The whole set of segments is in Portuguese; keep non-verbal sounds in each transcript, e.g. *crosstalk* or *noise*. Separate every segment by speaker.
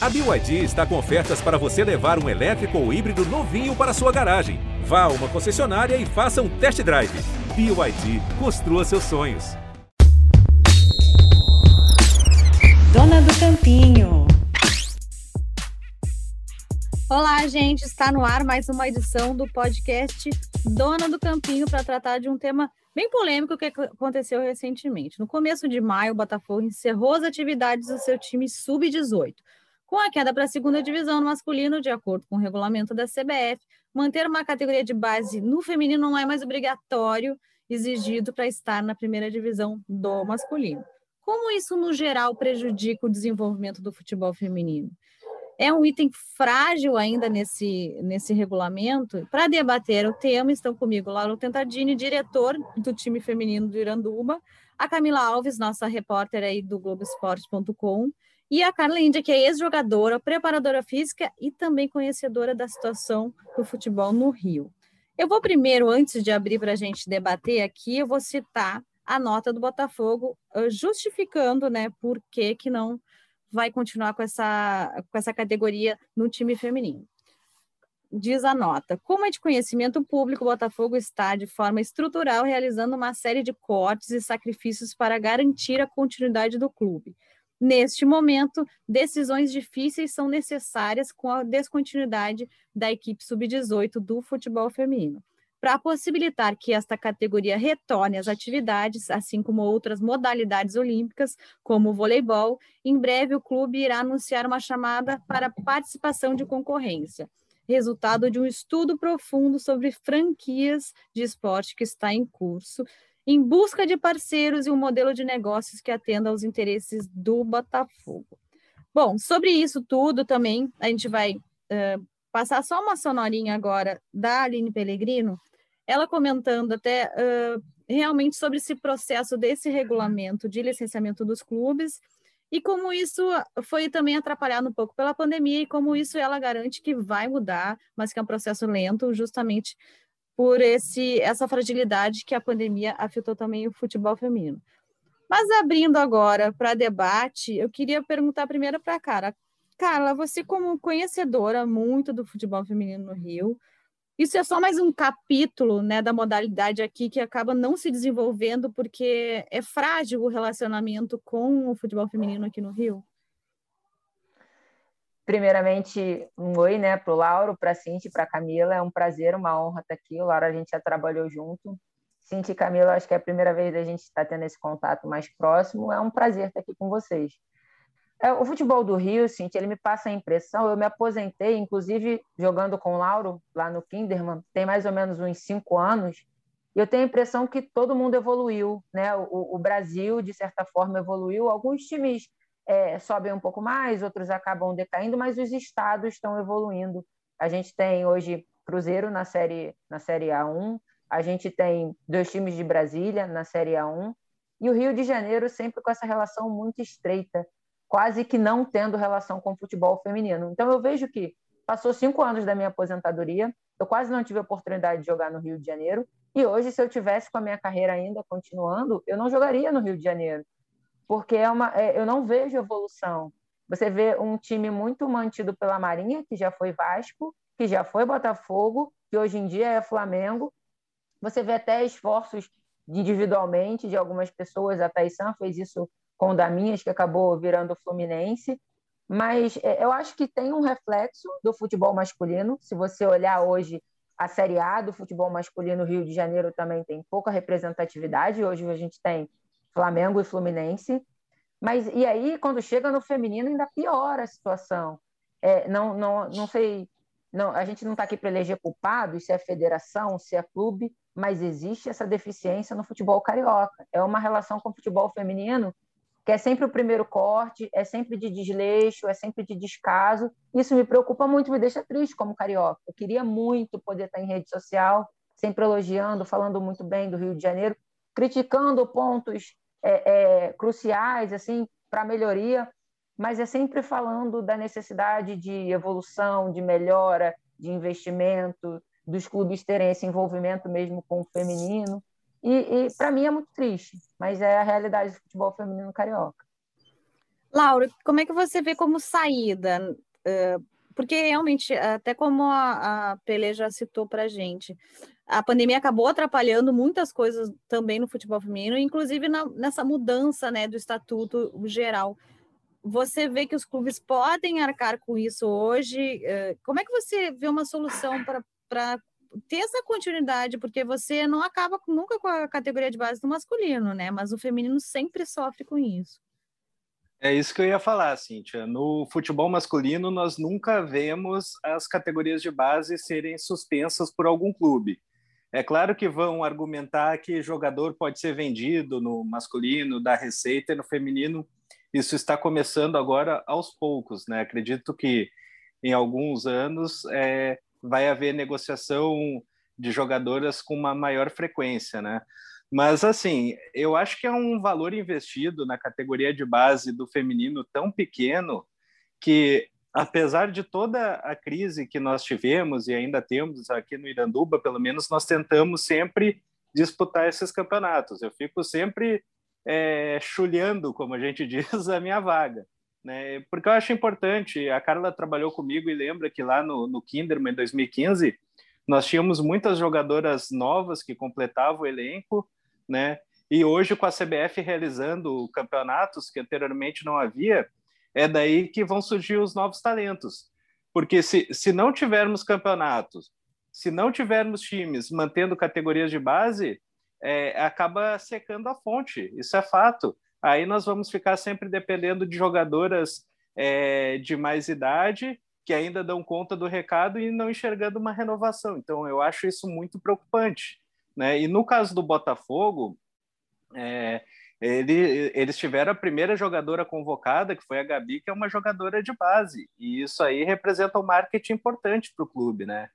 Speaker 1: A BYD está com ofertas para você levar um elétrico ou híbrido novinho para sua garagem. Vá a uma concessionária e faça um test drive. BYD, construa seus sonhos.
Speaker 2: Dona do Campinho. Olá, gente. Está no ar mais uma edição do podcast Dona do Campinho para tratar de um tema bem polêmico que aconteceu recentemente. No começo de maio, o Botafogo encerrou as atividades do seu time sub-18. Com a queda para a segunda divisão no masculino, de acordo com o regulamento da CBF, manter uma categoria de base no feminino não é mais obrigatório, exigido para estar na primeira divisão do masculino. Como isso, no geral, prejudica o desenvolvimento do futebol feminino? é um item frágil ainda nesse, nesse regulamento. Para debater o tema, estão comigo Laura Tentadini, diretor do time feminino do Iranduba, a Camila Alves, nossa repórter aí do Globoesporte.com, e a Carla Índia, que é ex-jogadora, preparadora física e também conhecedora da situação do futebol no Rio. Eu vou primeiro, antes de abrir para a gente debater aqui, eu vou citar a nota do Botafogo, justificando né, por que, que não vai continuar com essa, com essa categoria no time feminino. Diz a nota: como é de conhecimento público, o Botafogo está, de forma estrutural, realizando uma série de cortes e sacrifícios para garantir a continuidade do clube. Neste momento, decisões difíceis são necessárias com a descontinuidade da equipe sub-18 do futebol feminino. Para possibilitar que esta categoria retorne às atividades, assim como outras modalidades olímpicas, como o voleibol, em breve o clube irá anunciar uma chamada para participação de concorrência, resultado de um estudo profundo sobre franquias de esporte que está em curso, em busca de parceiros e um modelo de negócios que atenda aos interesses do Botafogo. Bom, sobre isso tudo também, a gente vai uh, passar só uma sonorinha agora da Aline Pellegrino, ela comentando até uh, realmente sobre esse processo desse regulamento de licenciamento dos clubes e como isso foi também atrapalhado um pouco pela pandemia e como isso ela garante que vai mudar, mas que é um processo lento, justamente por esse essa fragilidade que a pandemia afetou também o futebol feminino. Mas abrindo agora para debate, eu queria perguntar primeiro para a Cara. Carla, você como conhecedora muito do futebol feminino no Rio, isso é só mais um capítulo né, da modalidade aqui que acaba não se desenvolvendo porque é frágil o relacionamento com o futebol feminino aqui no Rio?
Speaker 3: Primeiramente, um oi né, para o Lauro, para a Cinti, para a Camila. É um prazer, uma honra estar aqui. O Lauro, a gente já trabalhou junto. Cinti e Camila, acho que é a primeira vez a gente está tendo esse contato mais próximo. É um prazer estar aqui com vocês. É, o futebol do Rio, Cintia, ele me passa a impressão, eu me aposentei, inclusive jogando com o Lauro lá no Kinderman, tem mais ou menos uns cinco anos, e eu tenho a impressão que todo mundo evoluiu, né? O, o Brasil, de certa forma, evoluiu. Alguns times é, sobem um pouco mais, outros acabam decaindo, mas os estados estão evoluindo. A gente tem hoje Cruzeiro na série, na série A1, a gente tem dois times de Brasília na série A1, e o Rio de Janeiro sempre com essa relação muito estreita quase que não tendo relação com o futebol feminino. Então eu vejo que passou cinco anos da minha aposentadoria, eu quase não tive a oportunidade de jogar no Rio de Janeiro, e hoje, se eu tivesse com a minha carreira ainda continuando, eu não jogaria no Rio de Janeiro, porque é uma, é, eu não vejo evolução. Você vê um time muito mantido pela Marinha, que já foi Vasco, que já foi Botafogo, que hoje em dia é Flamengo. Você vê até esforços individualmente de algumas pessoas, a Taisan fez isso com o Daminhas, que acabou virando Fluminense. Mas é, eu acho que tem um reflexo do futebol masculino. Se você olhar hoje a Série A do futebol masculino, Rio de Janeiro também tem pouca representatividade. Hoje a gente tem Flamengo e Fluminense. Mas e aí, quando chega no feminino, ainda piora a situação. É, não, não, não sei, não, a gente não está aqui para eleger culpado, se é federação, se é clube, mas existe essa deficiência no futebol carioca. É uma relação com o futebol feminino que é sempre o primeiro corte, é sempre de desleixo, é sempre de descaso. Isso me preocupa muito, me deixa triste como carioca. Eu queria muito poder estar em rede social, sempre elogiando, falando muito bem do Rio de Janeiro, criticando pontos é, é, cruciais assim para melhoria, mas é sempre falando da necessidade de evolução, de melhora, de investimento, dos clubes terem esse envolvimento mesmo com o feminino. E, e para mim é muito triste, mas é a realidade do futebol feminino carioca.
Speaker 2: Laura, como é que você vê como saída? Uh, porque realmente, até como a, a Pele já citou para a gente, a pandemia acabou atrapalhando muitas coisas também no futebol feminino, inclusive na, nessa mudança né, do estatuto geral. Você vê que os clubes podem arcar com isso hoje? Como é que você vê uma solução para ter essa continuidade? Porque você não acaba nunca com a categoria de base do masculino, né? Mas o feminino sempre sofre com isso.
Speaker 4: É isso que eu ia falar, Cíntia. No futebol masculino, nós nunca vemos as categorias de base serem suspensas por algum clube. É claro que vão argumentar que jogador pode ser vendido no masculino, da receita, e no feminino isso está começando agora aos poucos. Né? Acredito que em alguns anos é, vai haver negociação de jogadoras com uma maior frequência. Né? Mas, assim, eu acho que é um valor investido na categoria de base do feminino tão pequeno que, apesar de toda a crise que nós tivemos e ainda temos aqui no Iranduba, pelo menos nós tentamos sempre disputar esses campeonatos. Eu fico sempre é, chulhando, como a gente *laughs* diz, a minha vaga. Né? Porque eu acho importante. A Carla trabalhou comigo e lembra que lá no, no Kinderman, em 2015, nós tínhamos muitas jogadoras novas que completavam o elenco né? E hoje, com a CBF realizando campeonatos que anteriormente não havia, é daí que vão surgir os novos talentos. Porque se, se não tivermos campeonatos, se não tivermos times mantendo categorias de base, é, acaba secando a fonte, isso é fato. Aí nós vamos ficar sempre dependendo de jogadoras é, de mais idade que ainda dão conta do recado e não enxergando uma renovação. Então, eu acho isso muito preocupante. Né? E no caso do Botafogo, é, ele, eles tiveram a primeira jogadora convocada, que foi a Gabi, que é uma jogadora de base, e isso aí representa um marketing importante para o clube, né?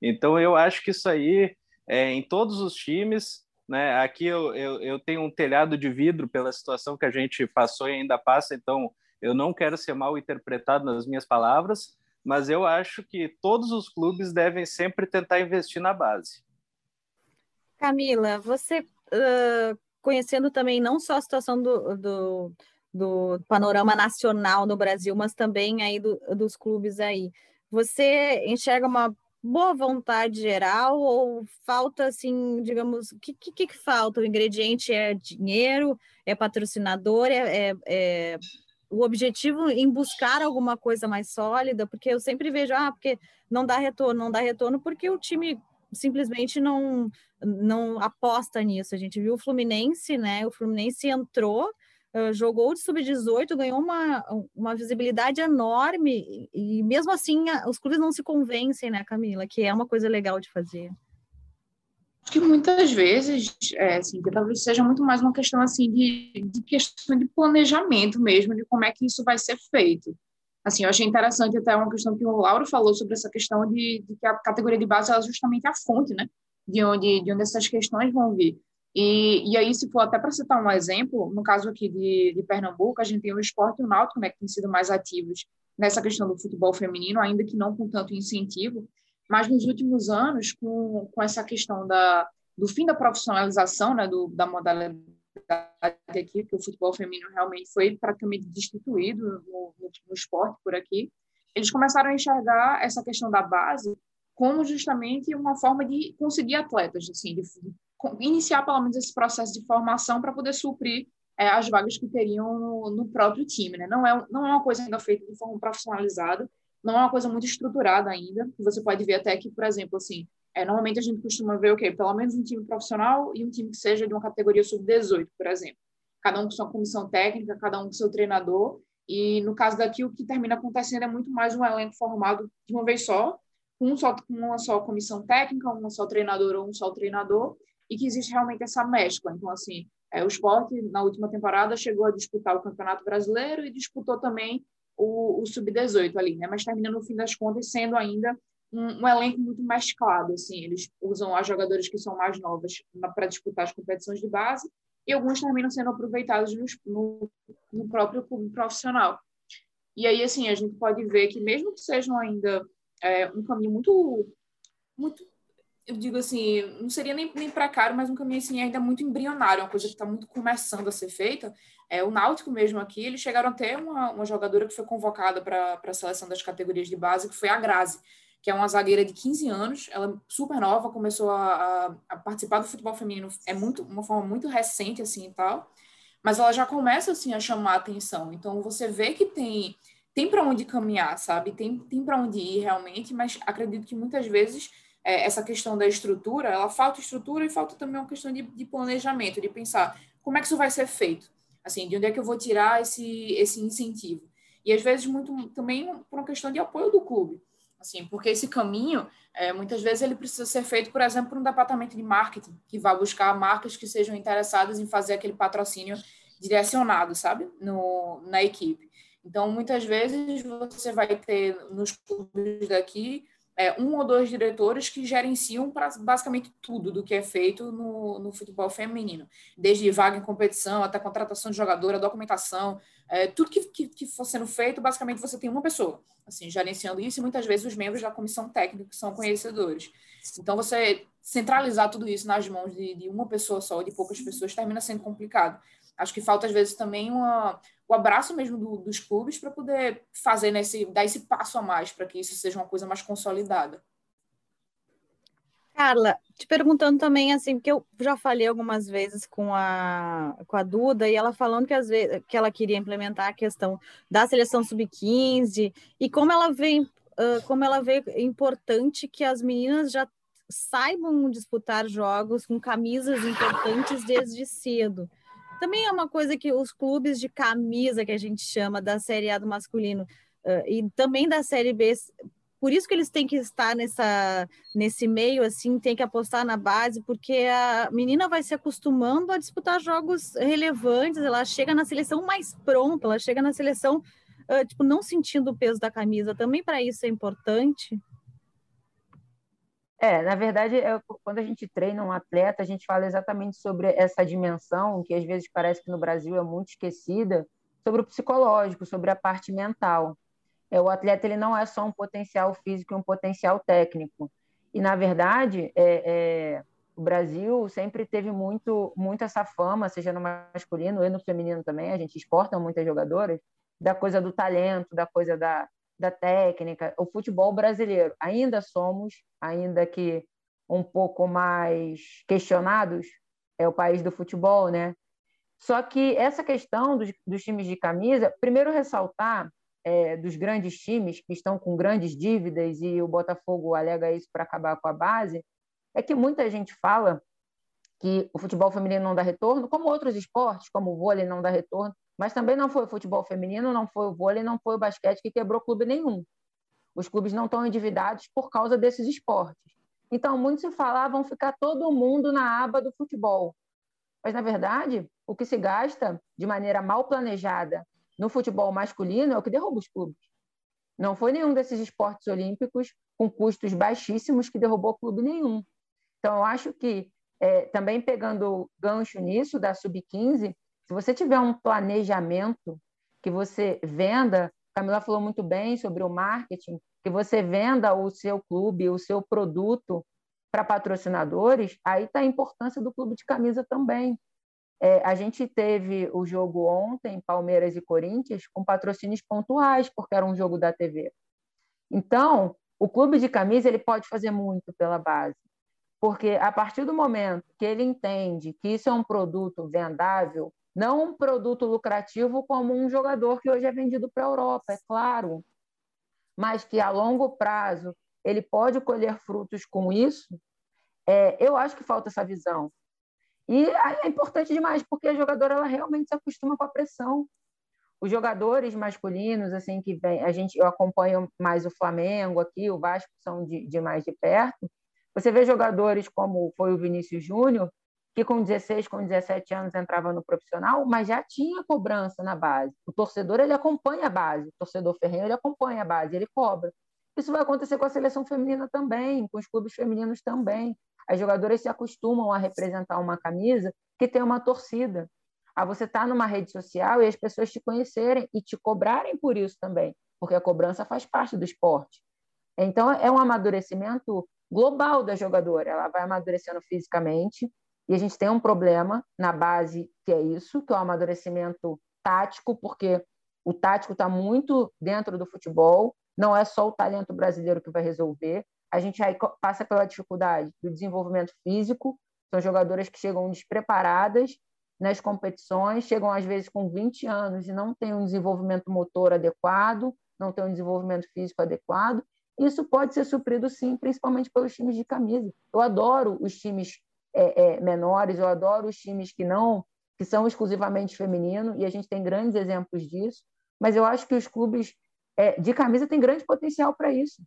Speaker 4: Então eu acho que isso aí, é, em todos os times, né? Aqui eu, eu, eu tenho um telhado de vidro pela situação que a gente passou e ainda passa, então eu não quero ser mal interpretado nas minhas palavras, mas eu acho que todos os clubes devem sempre tentar investir na base.
Speaker 2: Camila, você uh, conhecendo também não só a situação do, do, do, panorama nacional no Brasil, mas também aí do, dos clubes aí, você enxerga uma boa vontade geral ou falta assim, digamos, o que, que, que, falta? O ingrediente é dinheiro, é patrocinador, é, é, é o objetivo em buscar alguma coisa mais sólida, porque eu sempre vejo, ah, porque não dá retorno, não dá retorno porque o time simplesmente não, não aposta nisso. A gente viu o Fluminense, né? O Fluminense entrou, jogou de sub-18, ganhou uma, uma visibilidade enorme, e, mesmo assim os clubes não se convencem, né, Camila? Que é uma coisa legal de fazer.
Speaker 5: Acho que muitas vezes, é, assim, que talvez seja muito mais uma questão assim de, de questão de planejamento mesmo, de como é que isso vai ser feito. Assim, eu achei interessante até uma questão que o Lauro falou sobre essa questão de, de que a categoria de base é justamente a fonte, né? De onde, de onde essas questões vão vir. E, e aí, se for até para citar um exemplo, no caso aqui de, de Pernambuco, a gente tem o esporte e o náutico, né, que têm sido mais ativos nessa questão do futebol feminino, ainda que não com tanto incentivo, mas nos últimos anos, com, com essa questão da, do fim da profissionalização né, do, da modalidade aqui, que o futebol feminino realmente foi praticamente destituído no, no, no esporte por aqui, eles começaram a enxergar essa questão da base como justamente uma forma de conseguir atletas, assim, de, iniciar pelo menos esse processo de formação para poder suprir é, as vagas que teriam no, no, próprio time, né? Não é, não é uma coisa ainda feita de forma profissionalizada, não é uma coisa muito estruturada ainda. Você pode ver até que, por exemplo, assim, é, normalmente a gente costuma ver o quê? Pelo menos um time profissional e um time que seja de uma categoria sub-18, por exemplo. Cada um com sua comissão técnica, cada um com seu treinador. E no caso daqui, o que termina acontecendo é muito mais um elenco formado de uma vez só, com um só, uma só comissão técnica, um só treinador ou um só treinador, e que existe realmente essa mescla. Então, assim, é, o esporte, na última temporada, chegou a disputar o Campeonato Brasileiro e disputou também o, o Sub-18 ali, né? Mas termina, no fim das contas, sendo ainda um, um, elenco muito mesclado, assim, eles usam as jogadores que são mais novas para disputar as competições de base e alguns terminam sendo aproveitados no, no, no, próprio clube profissional. E aí, assim, a gente pode ver que mesmo que sejam ainda é, um caminho muito, muito, eu digo assim, não seria nem, nem para caro, mas um caminho assim ainda muito embrionário, uma coisa que está muito começando a ser feita, É, o Náutico mesmo aqui, eles chegaram a ter uma, uma jogadora que foi convocada para a seleção das categorias de base, que foi a Grazi, que é uma zagueira de 15 anos, ela super nova, começou a, a, a, participar do futebol feminino, é muito uma forma muito recente, assim, e tal, mas ela já começa, assim, a chamar a atenção, então você vê que tem tem para onde caminhar, sabe? Tem, tem para onde ir realmente, mas acredito que muitas vezes é, essa questão da estrutura, ela falta estrutura e falta também uma questão de, de, planejamento, de pensar como é que isso vai ser feito, assim, de onde é que eu vou tirar esse, esse incentivo. E às vezes muito também por uma questão de apoio do clube, assim, porque esse caminho, é, muitas vezes ele precisa ser feito, por exemplo, por um departamento de marketing, que vai buscar marcas que sejam interessadas em fazer aquele patrocínio direcionado, sabe, no, na equipe. Então, muitas vezes você vai ter nos clubes daqui é, um ou dois diretores que gerenciam pra, basicamente tudo do que é feito no, no futebol feminino, desde vaga em competição até contratação de jogadora, documentação, é, tudo que, que, que, for sendo feito, basicamente você tem uma pessoa assim gerenciando isso e muitas vezes os membros da comissão técnica são conhecedores. Então, você centralizar tudo isso nas mãos de, de uma pessoa só, de poucas pessoas, termina sendo complicado. Acho que falta, às vezes, também uma, o abraço mesmo do, dos clubes para poder fazer nesse, dar esse passo a mais para que isso seja uma coisa mais consolidada.
Speaker 2: Carla, te perguntando também, assim, porque eu já falei algumas vezes com a, com a Duda, e ela falando que, às vezes, que ela queria implementar a questão da seleção sub-15, e como ela uh, como ela vê importante que as meninas já saibam disputar jogos com camisas importantes desde cedo. Também é uma coisa que os clubes de camisa, que a gente chama, da Série A do masculino, uh, e também da Série B, por isso que eles têm que estar nessa, nesse meio, assim, tem que apostar na base, porque a menina vai se acostumando a disputar jogos relevantes, ela chega na seleção mais pronta, ela chega na seleção, uh, tipo, não sentindo o peso da camisa. Também para isso é importante.
Speaker 3: É, na verdade, quando a gente treina um atleta, a gente fala exatamente sobre essa dimensão, que às vezes parece que no Brasil é muito esquecida, sobre o psicológico, sobre a parte mental. É, o atleta ele não é só um potencial físico e um potencial técnico. E, na verdade, é, é, o Brasil sempre teve muito, muito essa fama, seja no masculino e no feminino também, a gente exporta muitas jogadoras, da coisa do talento, da coisa da, da técnica, o futebol brasileiro. Ainda somos, ainda que um pouco mais questionados, é o país do futebol, né? Só que essa questão dos, dos times de camisa, primeiro ressaltar é, dos grandes times que estão com grandes dívidas e o Botafogo alega isso para acabar com a base, é que muita gente fala que o futebol feminino não dá retorno, como outros esportes, como o vôlei não dá retorno. Mas também não foi o futebol feminino, não foi o vôlei, não foi o basquete que quebrou clube nenhum. Os clubes não estão endividados por causa desses esportes. Então, muito se falava, vão ficar todo mundo na aba do futebol. Mas, na verdade, o que se gasta de maneira mal planejada no futebol masculino é o que derruba os clubes. Não foi nenhum desses esportes olímpicos com custos baixíssimos que derrubou clube nenhum. Então, eu acho que, é, também pegando gancho nisso, da Sub-15, se você tiver um planejamento que você venda, Camila falou muito bem sobre o marketing, que você venda o seu clube, o seu produto para patrocinadores, aí está a importância do clube de camisa também. É, a gente teve o jogo ontem, Palmeiras e Corinthians, com patrocínios pontuais, porque era um jogo da TV. Então, o clube de camisa ele pode fazer muito pela base, porque a partir do momento que ele entende que isso é um produto vendável, não um produto lucrativo como um jogador que hoje é vendido para a Europa, é claro, mas que a longo prazo ele pode colher frutos com isso, é, eu acho que falta essa visão. E é importante demais, porque a jogadora ela realmente se acostuma com a pressão. Os jogadores masculinos, assim, que vem, a gente, eu acompanho mais o Flamengo aqui, o Vasco são de, de mais de perto. Você vê jogadores como foi o Vinícius Júnior, que com 16, com 17 anos entrava no profissional, mas já tinha cobrança na base. O torcedor ele acompanha a base, o torcedor ferreiro ele acompanha a base, ele cobra. Isso vai acontecer com a seleção feminina também, com os clubes femininos também. As jogadoras se acostumam a representar uma camisa que tem uma torcida. A você estar tá numa rede social e as pessoas te conhecerem e te cobrarem por isso também, porque a cobrança faz parte do esporte. Então, é um amadurecimento global da jogadora. Ela vai amadurecendo fisicamente, E a gente tem um problema na base que é isso, que é o amadurecimento tático, porque o tático está muito dentro do futebol, não é só o talento brasileiro que vai resolver. A gente aí passa pela dificuldade do desenvolvimento físico, são jogadoras que chegam despreparadas nas competições, chegam às vezes com 20 anos e não têm um desenvolvimento motor adequado, não têm um desenvolvimento físico adequado. Isso pode ser suprido, sim, principalmente pelos times de camisa. Eu adoro os times é, é, menores, eu adoro os times que não que são exclusivamente femininos e a gente tem grandes exemplos disso. Mas eu acho que os clubes é, de camisa têm grande potencial para isso.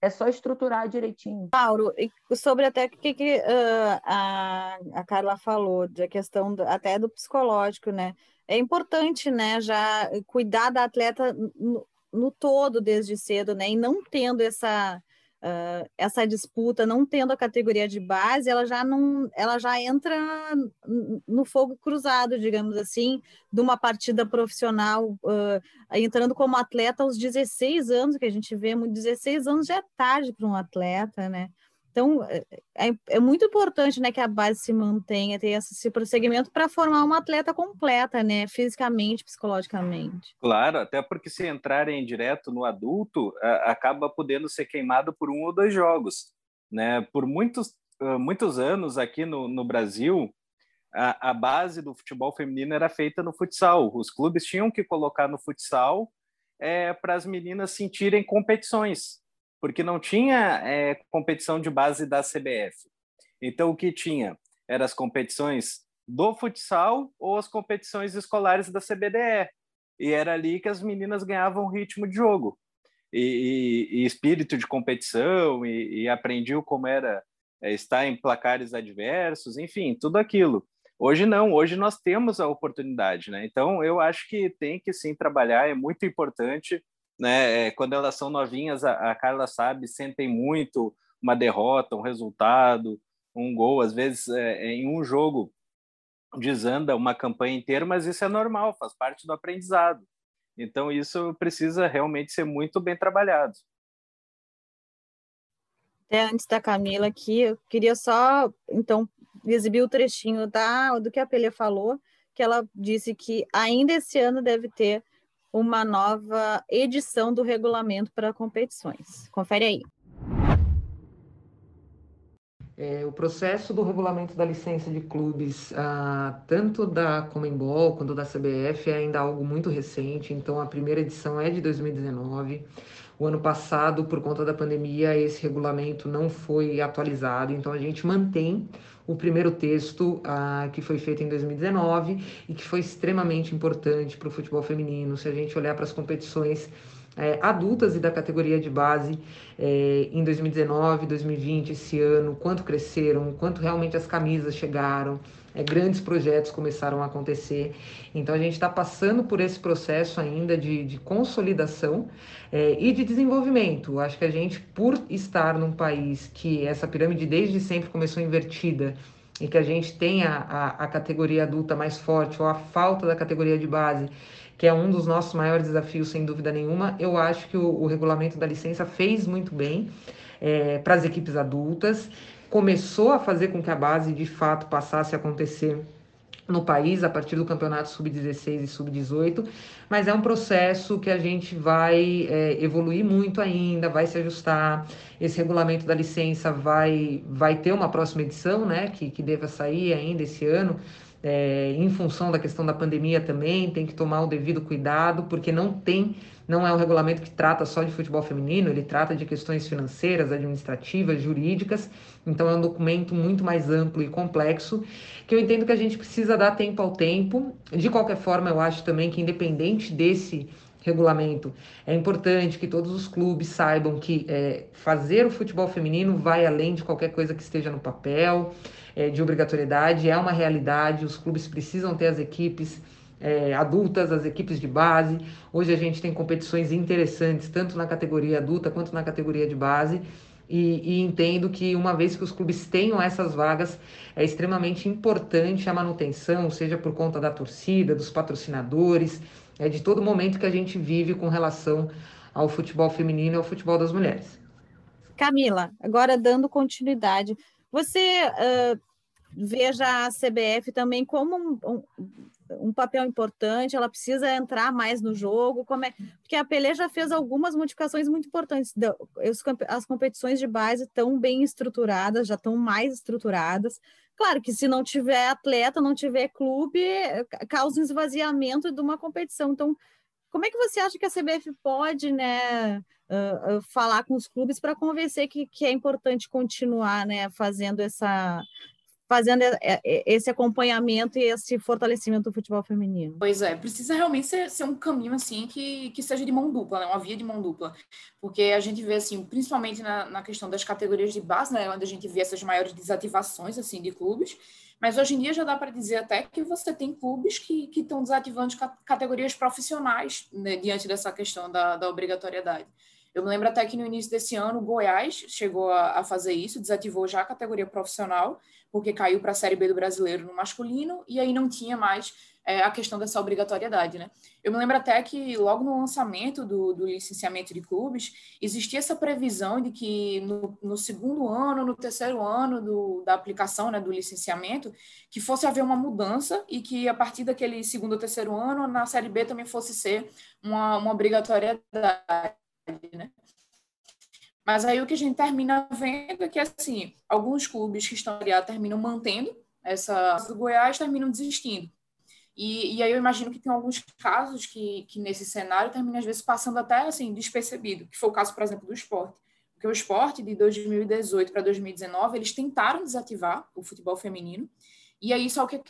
Speaker 3: É só estruturar direitinho.
Speaker 2: Mauro, sobre até o que, que uh, a, a Carla falou, da questão do, até do psicológico, né? É importante, né, já cuidar da atleta no, no todo desde cedo, né? E não tendo essa uh, essa disputa, não tendo a categoria de base, ela já não, ela já entra no fogo cruzado, digamos assim, de uma partida profissional, uh, entrando como atleta aos 16 anos, que a gente vê, 16 anos já é tarde para um atleta, né? Então, é, é, é, muito importante né, que a base se mantenha, ter esse prosseguimento para formar uma atleta completa, né, fisicamente, psicologicamente.
Speaker 4: Claro, até porque se entrarem direto no adulto, acaba podendo ser queimado por um ou dois jogos. Né? Por muitos, muitos anos aqui no, no Brasil, a, a base do futebol feminino era feita no futsal. Os clubes tinham que colocar no futsal é, para as meninas sentirem competições porque não tinha é, competição de base da CBF. Então, o que tinha eram as competições do futsal ou as competições escolares da CBDE. E era ali que as meninas ganhavam ritmo de jogo e, e, e espírito de competição e, e aprendiam como era é, estar em placares adversos, enfim, tudo aquilo. Hoje não, hoje nós temos a oportunidade, né? Então eu acho que tem que sim trabalhar, é muito importante né? É, quando elas são novinhas, a, Carla sabe, sentem muito uma derrota, um resultado, um gol, às vezes é, é, em um jogo desanda uma campanha inteira, mas isso é normal, faz parte do aprendizado. Então isso precisa realmente ser muito bem trabalhado.
Speaker 2: Até antes da Camila aqui, eu queria só então exibir o trechinho da do que a Pelé falou, que ela disse que ainda esse ano deve ter uma nova edição do regulamento para competições. Confere aí.
Speaker 6: É, o processo do regulamento da licença de clubes, ah, tanto da Comembol quanto da CBF, é ainda algo muito recente, então a primeira edição é de 2019. O ano passado, por conta da pandemia, esse regulamento não foi atualizado, então a gente mantém o primeiro texto ah, que foi feito em 2019 e que foi extremamente importante para o futebol feminino. Se a gente olhar para as competições é, adultas e da categoria de base é, em 2019, 2020, esse ano, quanto cresceram, quanto realmente as camisas chegaram, é, grandes projetos começaram a acontecer. Então a gente está passando por esse processo ainda de, de consolidação é, e de desenvolvimento. Acho que a gente, por estar num país que essa pirâmide desde sempre começou invertida e que a gente tem a, a, a categoria adulta mais forte ou a falta da categoria de base que é um dos nossos maiores desafios, sem dúvida nenhuma. Eu acho que o, o regulamento da licença fez muito bem é, para as equipes adultas, começou a fazer com que a base de fato passasse a acontecer no país a partir do campeonato sub-16 e sub-18, mas é um processo que a gente vai é, evoluir muito ainda, vai se ajustar. Esse regulamento da licença vai, vai ter uma próxima edição, né, que, que deva sair ainda esse ano, é, em função da questão da pandemia também, tem que tomar o devido cuidado, porque não tem, não é um regulamento que trata só de futebol feminino, ele trata de questões financeiras, administrativas, jurídicas, então é um documento muito mais amplo e complexo, que eu entendo que a gente precisa dar tempo ao tempo. De qualquer forma, eu acho também que independente desse regulamento. É importante que todos os clubes saibam que é, fazer o futebol feminino vai além de qualquer coisa que esteja no papel é, de obrigatoriedade, é uma realidade, os clubes precisam ter as equipes é, adultas, as equipes de base. Hoje a gente tem competições interessantes, tanto na categoria adulta quanto na categoria de base. E, e, entendo que uma vez que os clubes tenham essas vagas, é extremamente importante a manutenção, seja por conta da torcida, dos patrocinadores, é de todo momento que a gente vive com relação ao futebol feminino e ao futebol das mulheres.
Speaker 2: Camila, agora dando continuidade, você uh, veja a CBF também como um, um, um, papel importante, ela precisa entrar mais no jogo, como é, porque a Pelé já fez algumas modificações muito importantes. As competições de base estão bem estruturadas, já estão mais estruturadas. Claro que se não tiver atleta, não tiver clube, causa um esvaziamento de uma competição. Então, como é que você acha que a CBF pode, né, uh, uh, falar com os clubes para convencer que, que é importante continuar, né, fazendo essa fazendo esse acompanhamento e esse fortalecimento do futebol feminino.
Speaker 5: Pois é, precisa realmente ser, ser um caminho assim que, que seja de mão dupla, né? uma via de mão dupla, porque a gente vê assim, principalmente na, na questão das categorias de base, né, onde a gente vê essas maiores desativações assim de clubes, mas hoje em dia já dá para dizer até que você tem clubes que estão desativando categorias profissionais né, diante dessa questão da, da obrigatoriedade. Eu me lembro até que no início desse ano, Goiás chegou a, a fazer isso, desativou já a categoria profissional, porque caiu para a Série B do brasileiro no masculino, e aí não tinha mais é, a questão dessa obrigatoriedade, né? Eu me lembro até que logo no lançamento do, do licenciamento de clubes, existia essa previsão de que no, no segundo ano, no terceiro ano do, da aplicação né, do licenciamento, que fosse haver uma mudança e que a partir daquele segundo ou terceiro ano, na Série B também fosse ser uma, uma obrigatoriedade, né? Mas aí o que a gente termina vendo é que, assim, alguns clubes que estão ali terminam mantendo essa do Goiás, terminam desistindo. E, e aí eu imagino que tem alguns casos que, que nesse cenário termina, às vezes, passando até, assim, despercebido, que foi o caso, por exemplo, do esporte. Porque o esporte, de 2018 para 2019, eles tentaram desativar o futebol feminino, e aí só o que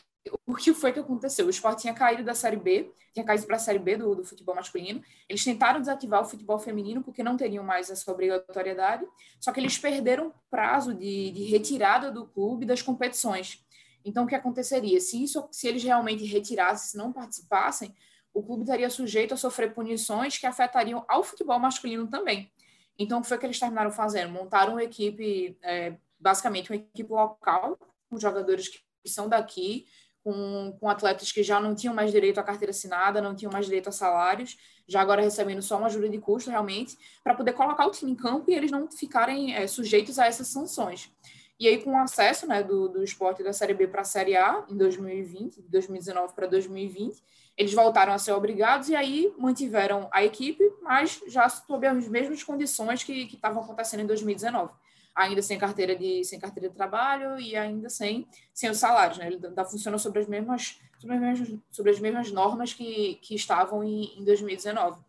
Speaker 5: o que foi que aconteceu? O esporte tinha caído da Série B, tinha caído para a Série B do, do, futebol masculino. Eles tentaram desativar o futebol feminino porque não teriam mais essa obrigatoriedade, só que eles perderam prazo de, de retirada do clube das competições. Então, o que aconteceria? Se, isso, se eles realmente retirassem, se não participassem, o clube estaria sujeito a sofrer punições que afetariam ao futebol masculino também. Então, o que foi que eles terminaram fazendo? Montaram uma equipe, é, basicamente uma equipe local, com jogadores que são daqui, com, com atletas que já não tinham mais direito à carteira assinada, não tinham mais direito a salários, já agora recebendo só uma ajuda de custo realmente, para poder colocar o time em campo e eles não ficarem é, sujeitos a essas sanções. E aí, com o acesso né, do, do esporte da Série B para a Série A, em 2020, de 2019 para 2020, eles voltaram a ser obrigados e aí mantiveram a equipe, mas já sob as mesmas condições que estavam acontecendo em 2019 ainda sem carteira de, sem carteira de trabalho e ainda sem, sem os salários. Né? Ele ainda funciona sobre as mesmas, sobre as mesmas, sobre as mesmas normas que, que estavam em, em 2019.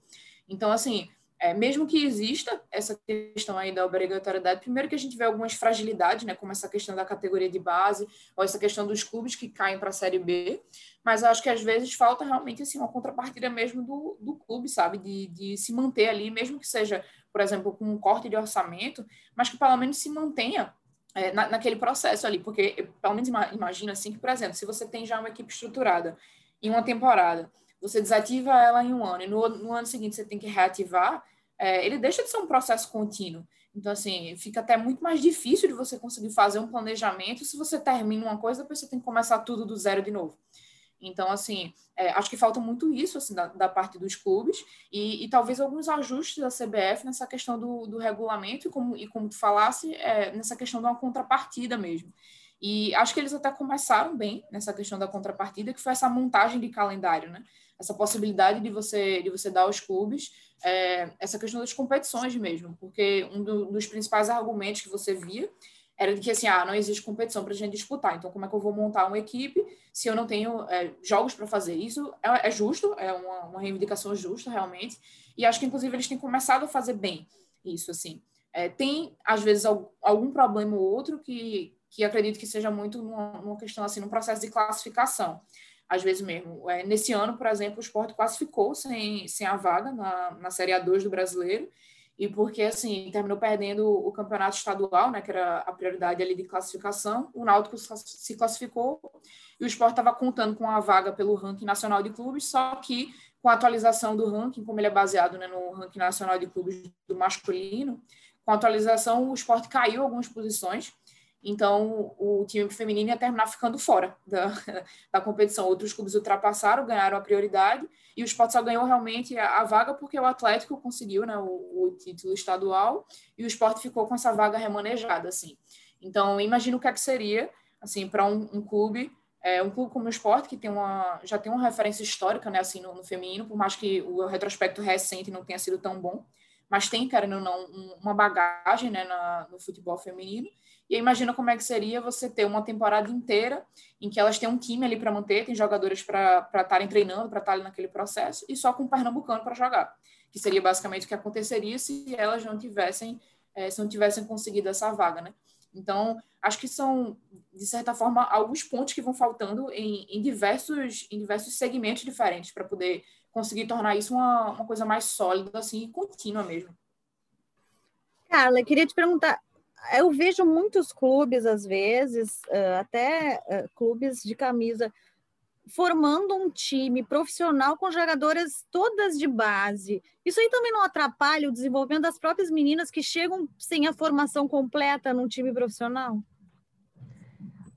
Speaker 5: Então, assim, é, mesmo que exista essa questão aí da obrigatoriedade, primeiro que a gente vê algumas fragilidades, né, como essa questão da categoria de base, ou essa questão dos clubes que caem para a Série B, mas acho que às vezes falta realmente assim, uma contrapartida mesmo do, do clube, sabe, de, de se manter ali, mesmo que seja, por exemplo, com um corte de orçamento, mas que pelo menos se mantenha é, na, naquele processo ali, porque pelo menos imagina assim que, por exemplo, se você tem já uma equipe estruturada em uma temporada, você desativa ela em um ano e no, no ano seguinte você tem que reativar, é, ele deixa de ser um processo contínuo. Então, assim, fica até muito mais difícil de você conseguir fazer um planejamento se você termina uma coisa, depois você tem que começar tudo do zero de novo. Então, assim, é, acho que falta muito isso assim, da, da parte dos clubes e, e, talvez alguns ajustes da CBF nessa questão do, do regulamento e como, e como tu falasse, é, nessa questão de uma contrapartida mesmo. E acho que eles até começaram bem nessa questão da contrapartida, que foi essa montagem de calendário, né? Essa possibilidade de você, de você dar aos clubes é, essa questão das competições mesmo, porque um do, dos principais argumentos que você via era de que assim, ah, não existe competição para a gente disputar, então como é que eu vou montar uma equipe se eu não tenho é, jogos para fazer? Isso é, é, justo, é uma, uma reivindicação justa realmente, e acho que inclusive eles têm começado a fazer bem isso, assim. É, tem, às vezes, algum problema ou outro que, que acredito que seja muito numa, numa questão, assim, num processo de classificação, às vezes mesmo. É, nesse ano, por exemplo, o esporte classificou sem, sem a vaga na, na Série A2 do Brasileiro, e porque, assim, terminou perdendo o campeonato estadual, né, que era a prioridade ali de classificação, o Náutico se classificou e o Sport estava contando com a vaga pelo ranking nacional de clubes, só que com a atualização do ranking, como ele é baseado né, no ranking nacional de clubes do masculino, com a atualização o Sport caiu algumas posições, então, o time feminino ia terminar ficando fora da, *laughs* da competição. Outros clubes ultrapassaram, ganharam a prioridade, e o Sport só ganhou realmente a, a vaga porque o Atlético conseguiu né, o, o, título estadual, e o Sport ficou com essa vaga remanejada. Assim. Então, imagino o que, é que seria assim, para um, um, clube, é, um clube como o Sport, que tem uma, já tem uma referência histórica, né, assim, no, no feminino, por mais que o retrospecto recente não tenha sido tão bom, mas tem, querendo ou não, uma bagagem, né, na, no futebol feminino, e imagina como é que seria você ter uma temporada inteira em que elas têm um time ali para manter, tem jogadoras para estarem treinando, para estarem naquele processo, e só com o Pernambucano para jogar. Que seria basicamente o que aconteceria se elas não tivessem, é, se não tivessem conseguido essa vaga, né? Então, acho que são, de certa forma, alguns pontos que vão faltando em, em diversos, em diversos segmentos diferentes para poder conseguir tornar isso uma, uma coisa mais sólida, assim, e contínua mesmo.
Speaker 2: Carla, queria te perguntar, eu vejo muitos clubes, às vezes, até clubes de camisa, formando um time profissional com jogadoras todas de base. Isso aí também não atrapalha o desenvolvimento das próprias meninas que chegam sem a formação completa num time profissional?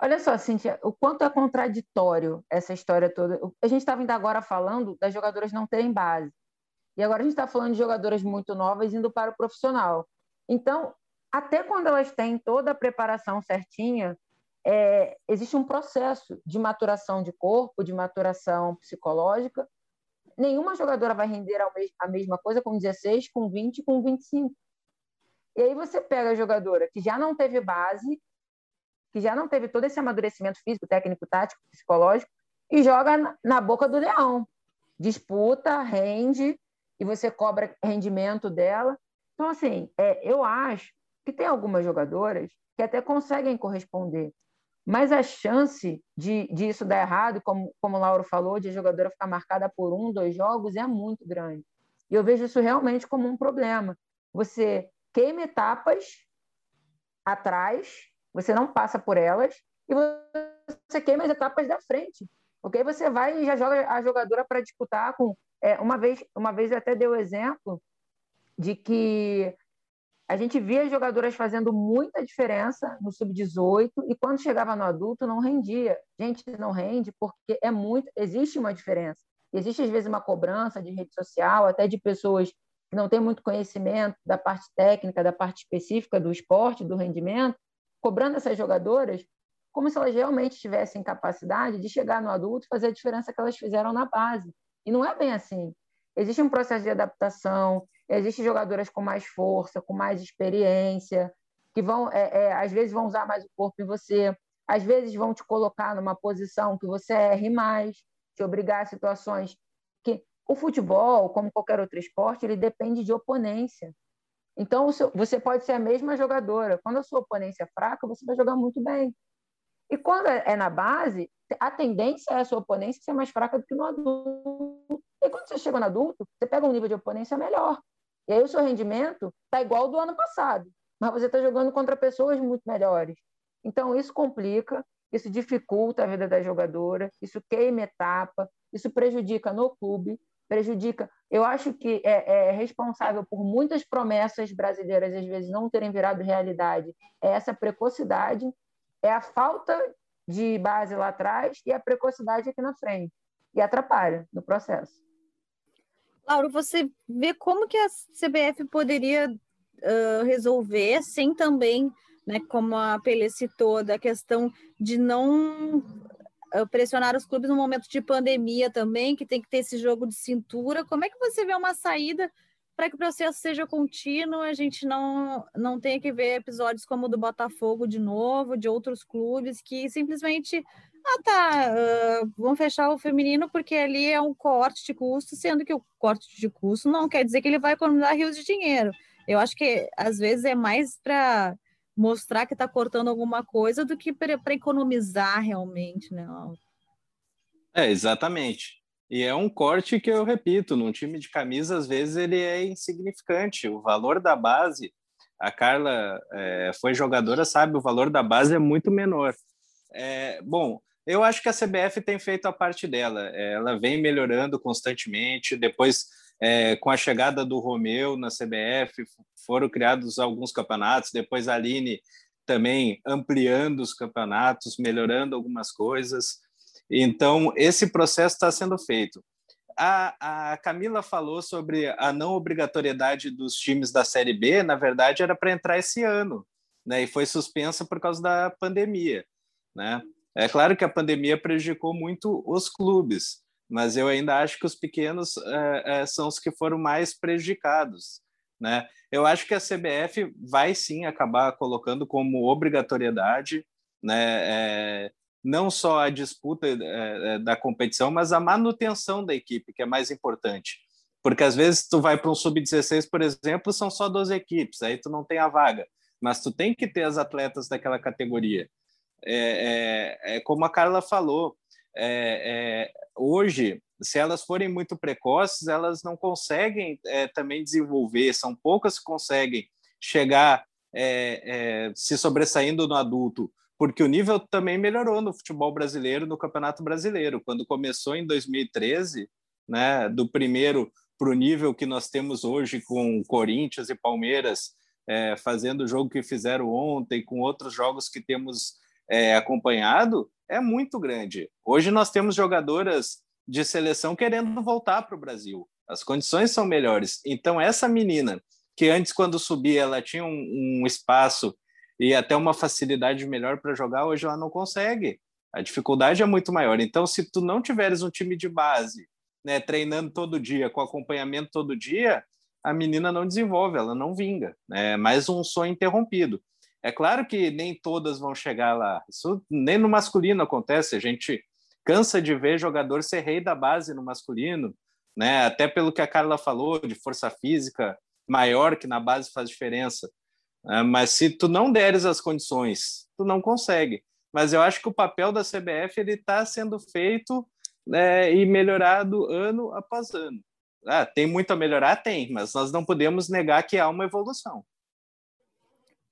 Speaker 3: Olha só, Cintia, o quanto é contraditório essa história toda. A gente estava ainda agora falando das jogadoras não terem base. E agora a gente está falando de jogadoras muito novas indo para o profissional. Então, até quando elas têm toda a preparação certinha, é, existe um processo de maturação de corpo, de maturação psicológica. Nenhuma jogadora vai render a mesma coisa com 16, com 20, com 25. E aí você pega a jogadora que já não teve base, que já não teve todo esse amadurecimento físico, técnico, tático, psicológico, e joga na boca do leão. Disputa, rende, e você cobra rendimento dela. Então, assim, é, eu acho que tem algumas jogadoras que até conseguem corresponder, mas a chance de, de isso dar errado, como, como o Lauro falou, de a jogadora ficar marcada por um, dois jogos, é muito grande. E eu vejo isso realmente como um problema. Você queima etapas atrás, você não passa por elas, e você queima as etapas da frente. Porque aí você vai e já joga a jogadora para disputar com. É, uma vez, uma vez até dei o exemplo de que a gente via as jogadoras fazendo muita diferença no sub-18 e quando chegava no adulto não rendia. Gente, não rende porque é muito, existe uma diferença. Existe às vezes uma cobrança de rede social, até de pessoas que não têm muito conhecimento da parte técnica, da parte específica do esporte, do rendimento, cobrando essas jogadoras como se elas realmente tivessem capacidade de chegar no adulto e fazer a diferença que elas fizeram na base. E não é bem assim. Existe um processo de adaptação, Existem jogadoras com mais força, com mais experiência, que vão, é, é, às vezes, vão usar mais o corpo em você, às vezes vão te colocar numa posição que você erre mais, te obrigar a situações que o futebol, como qualquer outro esporte, ele depende de oponência. Então, você pode ser a mesma jogadora. Quando a sua oponência é fraca, você vai jogar muito bem. E quando é, é na base, a tendência é a sua oponência ser mais fraca do que no adulto. E quando você chega no adulto, você pega um nível de oponência melhor. E aí o seu rendimento está igual ao do ano passado, mas você está jogando contra pessoas muito melhores. Então isso complica, isso dificulta a vida da jogadora, isso queima etapa, isso prejudica no clube, prejudica. Eu acho que é, é, responsável por muitas promessas brasileiras às vezes não terem virado realidade. É essa precocidade, é a falta de base lá atrás e a precocidade aqui na frente. E atrapalha no processo.
Speaker 2: Lauro, você vê como que a CBF poderia uh, resolver sem também, né, como a Pelé citou, da questão de não pressionar os clubes no momento de pandemia também, que tem que ter esse jogo de cintura. Como é que você vê uma saída para que o processo seja contínuo, a gente não, não tenha que ver episódios como o do Botafogo de novo, de outros clubes que simplesmente ah, tá, uh, vamos fechar o feminino porque ali é um corte de custo, sendo que o corte de custo não quer dizer que ele vai economizar rios de dinheiro. Eu acho que às vezes é mais para mostrar que está cortando alguma coisa do que para economizar realmente, né?
Speaker 4: É, exatamente. E é um corte que eu repito, num time de camisa, às vezes ele é insignificante. O valor da base, a Carla é, foi jogadora, sabe, o valor da base é muito menor. É, bom, eu acho que a CBF tem feito a parte dela. É, ela vem melhorando constantemente. Depois, é, com a chegada do Romeu na CBF, foram criados alguns campeonatos. Depois, a Aline também ampliando os campeonatos, melhorando algumas coisas. Então, esse processo está sendo feito. A, a, Camila falou sobre a não obrigatoriedade dos times da Série B, na verdade, era para entrar esse ano, né? e foi suspensa por causa da pandemia. né? É claro que a pandemia prejudicou muito os clubes, mas eu ainda acho que os pequenos é, são os que foram mais prejudicados, né? Eu acho que a CBF vai sim acabar colocando como obrigatoriedade, né? É, não só a disputa é, da competição, mas a manutenção da equipe, que é mais importante. Porque às vezes tu vai para um sub-16, por exemplo, são só 12 equipes, aí tu não tem a vaga, mas tu tem que ter as atletas daquela categoria. É, é, é como a Carla falou, é, é, hoje, se elas forem muito precoces, elas não conseguem é, também desenvolver, são poucas que conseguem chegar se sobressaindo no adulto porque o nível também melhorou no futebol brasileiro, no Campeonato Brasileiro. Quando começou em 2013, né, do primeiro para o nível que nós temos hoje com Corinthians e Palmeiras é, fazendo o jogo que fizeram ontem, com outros jogos que temos é, acompanhado, é muito grande. Hoje nós temos jogadoras de seleção querendo voltar para o Brasil. As condições são melhores. Então, essa menina, que antes, quando subia, ela tinha um, um espaço e até uma facilidade melhor para jogar, hoje ela não consegue. A dificuldade é muito maior. Então, se tu não tiveres um time de base, né, treinando todo dia, com acompanhamento todo dia, a menina não desenvolve, ela não vinga. Né? É mais um sonho interrompido. É claro que nem todas vão chegar lá. Isso nem no masculino acontece. A gente cansa de ver jogador ser rei da base no masculino, né? Até pelo que a Carla falou de força física maior que na base faz diferença. É, mas se tu não deres as condições, tu não consegue. Mas eu acho que o papel da CBF ele está sendo feito né, e melhorado ano após ano. Ah, tem muito a melhorar? Tem, mas nós não podemos negar que há uma evolução.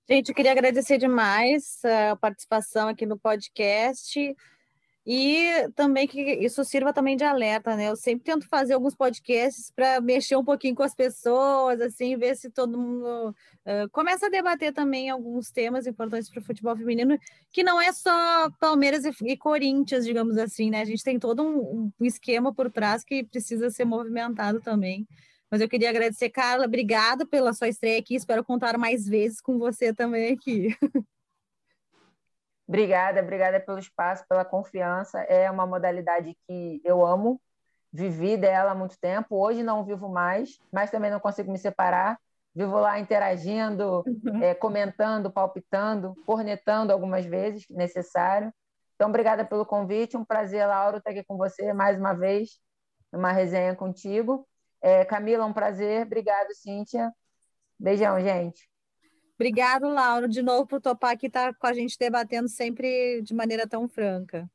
Speaker 2: Gente, eu queria agradecer demais a participação aqui no podcast. E também que isso sirva também de alerta, né? Eu sempre tento fazer alguns podcasts para mexer um pouquinho com as pessoas, assim, ver se todo mundo uh, começa a debater também alguns temas importantes para o futebol feminino, que não é só Palmeiras e, e, Corinthians, digamos assim, né? A gente tem todo um, um esquema por trás que precisa ser movimentado também. Mas eu queria agradecer, Carla, obrigada pela sua estreia aqui, espero contar mais vezes com você também aqui. *laughs*
Speaker 3: Obrigada, obrigada pelo espaço, pela confiança. É uma modalidade que eu amo, vivi dela há muito tempo. Hoje não vivo mais, mas também não consigo me separar. Vivo lá interagindo, uhum. é, comentando, palpitando, cornetando algumas vezes, necessário. Então, obrigada pelo convite. Um prazer, Laura, estar aqui com você mais uma vez, numa resenha contigo. É, Camila, um prazer. Obrigado, Cíntia. Beijão, gente.
Speaker 2: Obrigado, Laura, de novo por topar aqui estar tá com a gente debatendo sempre de maneira tão franca.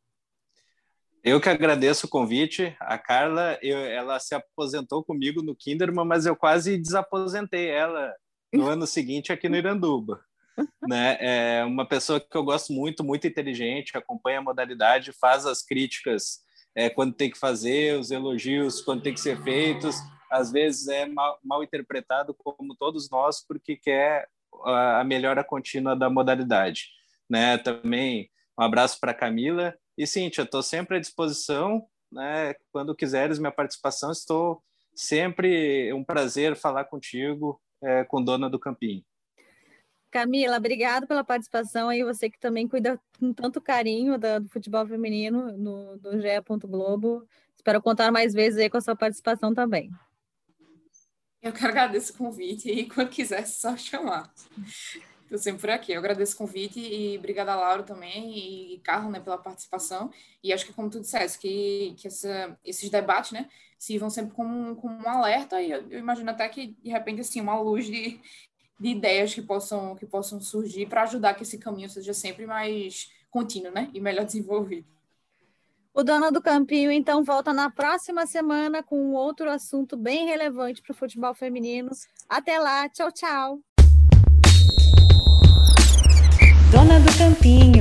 Speaker 4: Eu que agradeço o convite. A Carla, eu, ela se aposentou comigo no Kinderman, mas eu quase desaposentei ela no ano seguinte aqui no Iranduba. *laughs* né? É uma pessoa que eu gosto muito, muito inteligente, acompanha a modalidade, faz as críticas é, quando tem que fazer, os elogios quando tem que ser feitos. Às vezes é mal, mal interpretado, como todos nós, porque quer a melhora contínua da modalidade. Né? Também um abraço para Camila. E, Cíntia, estou sempre à disposição. Né? Quando quiseres minha participação, estou sempre um prazer falar contigo, é, com dona do Campinho.
Speaker 2: Camila, obrigado pela participação e você que também cuida com tanto carinho do, do futebol feminino no, do GE. Globo. Espero contar mais vezes aí com a sua participação também.
Speaker 5: Eu que agradeço o convite e quando quiser, *laughs* só chamar. Estou sempre por aqui. Eu agradeço o convite e obrigada, Laura, também, e Carlos, né, pela participação. E acho que, como tu disseste, que, que essa, esses debates, né, sirvam sempre como, como um alerta e eu, eu imagino até que, de repente, assim, uma luz de, de ideias que possam, que possam surgir para ajudar que esse caminho seja sempre mais contínuo, né, e melhor *laughs* desenvolvido.
Speaker 2: O Dono do Campinho, então, volta na próxima semana com outro assunto bem relevante para o futebol feminino. Até lá, tchau, tchau.
Speaker 7: Dona do Campinho.